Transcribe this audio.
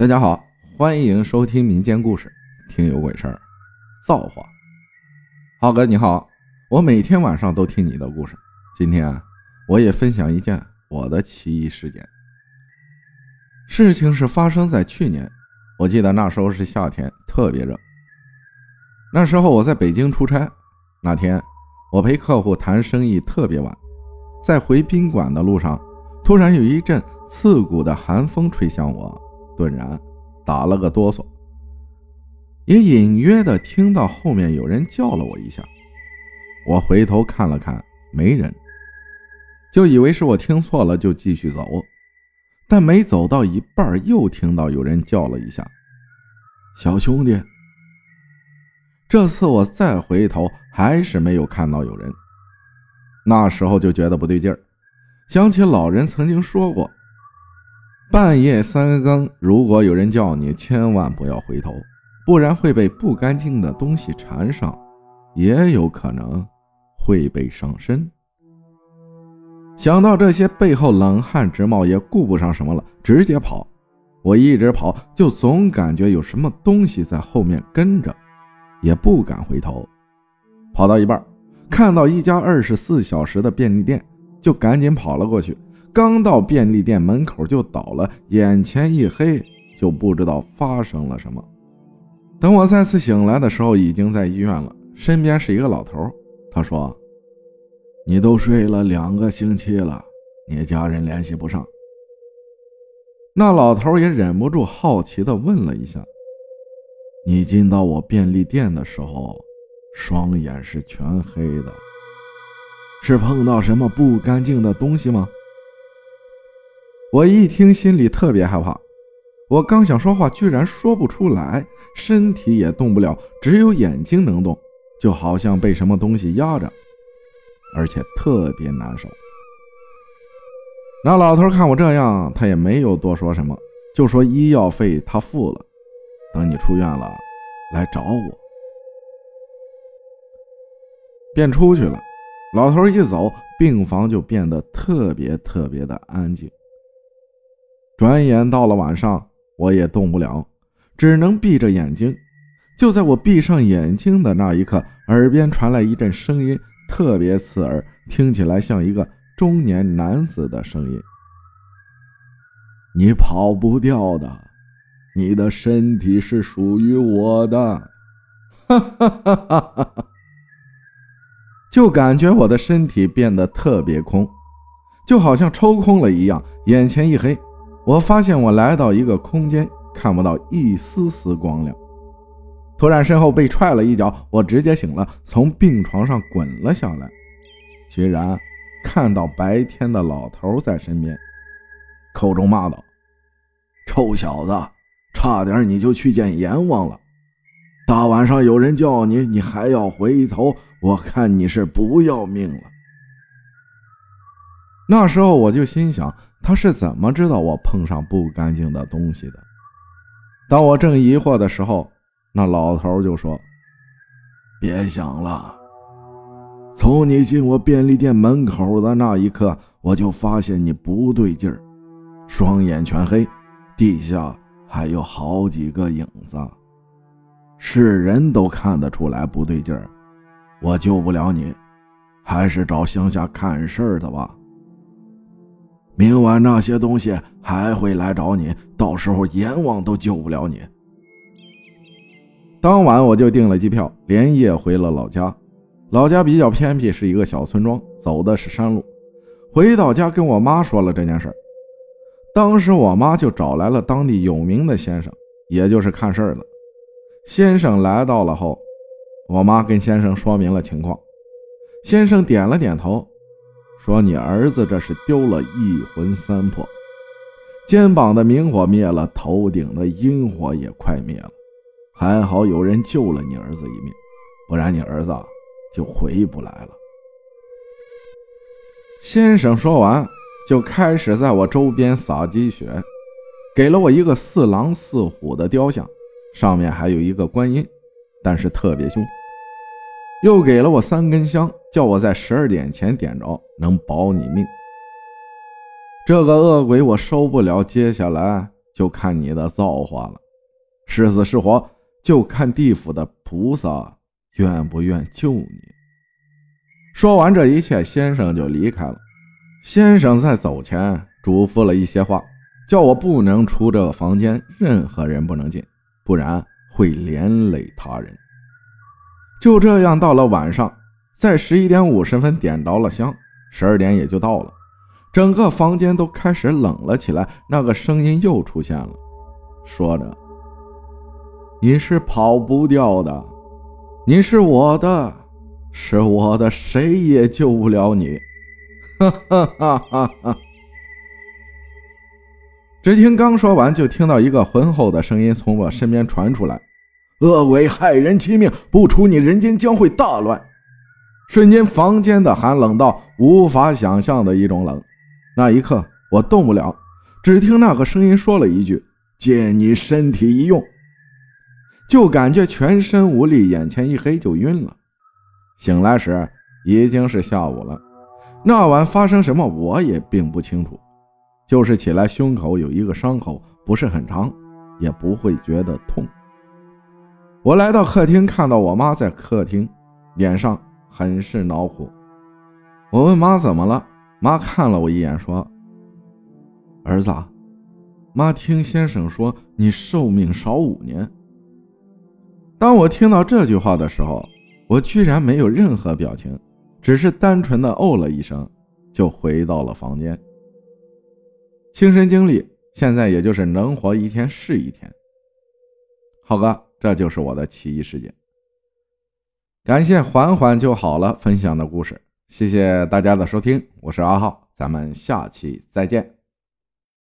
大家好，欢迎收听民间故事，听有鬼事儿，造化。浩哥你好，我每天晚上都听你的故事，今天啊，我也分享一件我的奇异事件。事情是发生在去年，我记得那时候是夏天，特别热。那时候我在北京出差，那天我陪客户谈生意，特别晚，在回宾馆的路上，突然有一阵刺骨的寒风吹向我。顿然打了个哆嗦，也隐约的听到后面有人叫了我一下。我回头看了看，没人，就以为是我听错了，就继续走。但没走到一半，又听到有人叫了一下：“小兄弟。”这次我再回头，还是没有看到有人。那时候就觉得不对劲儿，想起老人曾经说过。半夜三更，如果有人叫你，千万不要回头，不然会被不干净的东西缠上，也有可能会被上身。想到这些，背后冷汗直冒，也顾不上什么了，直接跑。我一直跑，就总感觉有什么东西在后面跟着，也不敢回头。跑到一半，看到一家二十四小时的便利店，就赶紧跑了过去。刚到便利店门口就倒了，眼前一黑，就不知道发生了什么。等我再次醒来的时候，已经在医院了，身边是一个老头。他说：“你都睡了两个星期了，你家人联系不上。”那老头也忍不住好奇地问了一下：“你进到我便利店的时候，双眼是全黑的，是碰到什么不干净的东西吗？”我一听，心里特别害怕。我刚想说话，居然说不出来，身体也动不了，只有眼睛能动，就好像被什么东西压着，而且特别难受。那老头看我这样，他也没有多说什么，就说医药费他付了，等你出院了来找我。便出去了。老头一走，病房就变得特别特别的安静。转眼到了晚上，我也动不了，只能闭着眼睛。就在我闭上眼睛的那一刻，耳边传来一阵声音，特别刺耳，听起来像一个中年男子的声音：“你跑不掉的，你的身体是属于我的。”哈哈哈哈哈！就感觉我的身体变得特别空，就好像抽空了一样，眼前一黑。我发现我来到一个空间，看不到一丝丝光亮。突然身后被踹了一脚，我直接醒了，从病床上滚了下来，居然看到白天的老头在身边，口中骂道：“臭小子，差点你就去见阎王了！大晚上有人叫你，你还要回头，我看你是不要命了。”那时候我就心想。他是怎么知道我碰上不干净的东西的？当我正疑惑的时候，那老头就说：“别想了，从你进我便利店门口的那一刻，我就发现你不对劲儿，双眼全黑，地下还有好几个影子，是人都看得出来不对劲儿。我救不了你，还是找乡下看事儿的吧。”明晚那些东西还会来找你，到时候阎王都救不了你。当晚我就订了机票，连夜回了老家。老家比较偏僻，是一个小村庄，走的是山路。回到家跟我妈说了这件事当时我妈就找来了当地有名的先生，也就是看事儿的先生。来到了后，我妈跟先生说明了情况，先生点了点头。说你儿子这是丢了一魂三魄，肩膀的明火灭了，头顶的阴火也快灭了，还好有人救了你儿子一命，不然你儿子就回不来了。先生说完，就开始在我周边撒鸡血，给了我一个似狼似虎的雕像，上面还有一个观音，但是特别凶。又给了我三根香，叫我在十二点前点着，能保你命。这个恶鬼我收不了，接下来就看你的造化了。是死是活，就看地府的菩萨愿不愿救你。说完这一切，先生就离开了。先生在走前嘱咐了一些话，叫我不能出这个房间，任何人不能进，不然会连累他人。就这样，到了晚上，在十一点五十分点着了香，十二点也就到了，整个房间都开始冷了起来。那个声音又出现了，说着：“你是跑不掉的，你是我的，是我的，谁也救不了你。”哈哈哈哈哈！只听刚说完，就听到一个浑厚的声音从我身边传出来：“恶鬼害人妻命，不除你，人间将会大乱。”瞬间，房间的寒冷到无法想象的一种冷。那一刻，我动不了，只听那个声音说了一句：“借你身体一用。”就感觉全身无力，眼前一黑，就晕了。醒来时已经是下午了。那晚发生什么，我也并不清楚，就是起来胸口有一个伤口，不是很长，也不会觉得痛。我来到客厅，看到我妈在客厅，脸上很是恼火。我问妈怎么了，妈看了我一眼，说：“儿子，妈听先生说你寿命少五年。”当我听到这句话的时候，我居然没有任何表情。只是单纯的哦了一声，就回到了房间。亲身经历，现在也就是能活一天是一天。浩哥，这就是我的奇异事件。感谢缓缓就好了分享的故事，谢谢大家的收听，我是阿浩，咱们下期再见。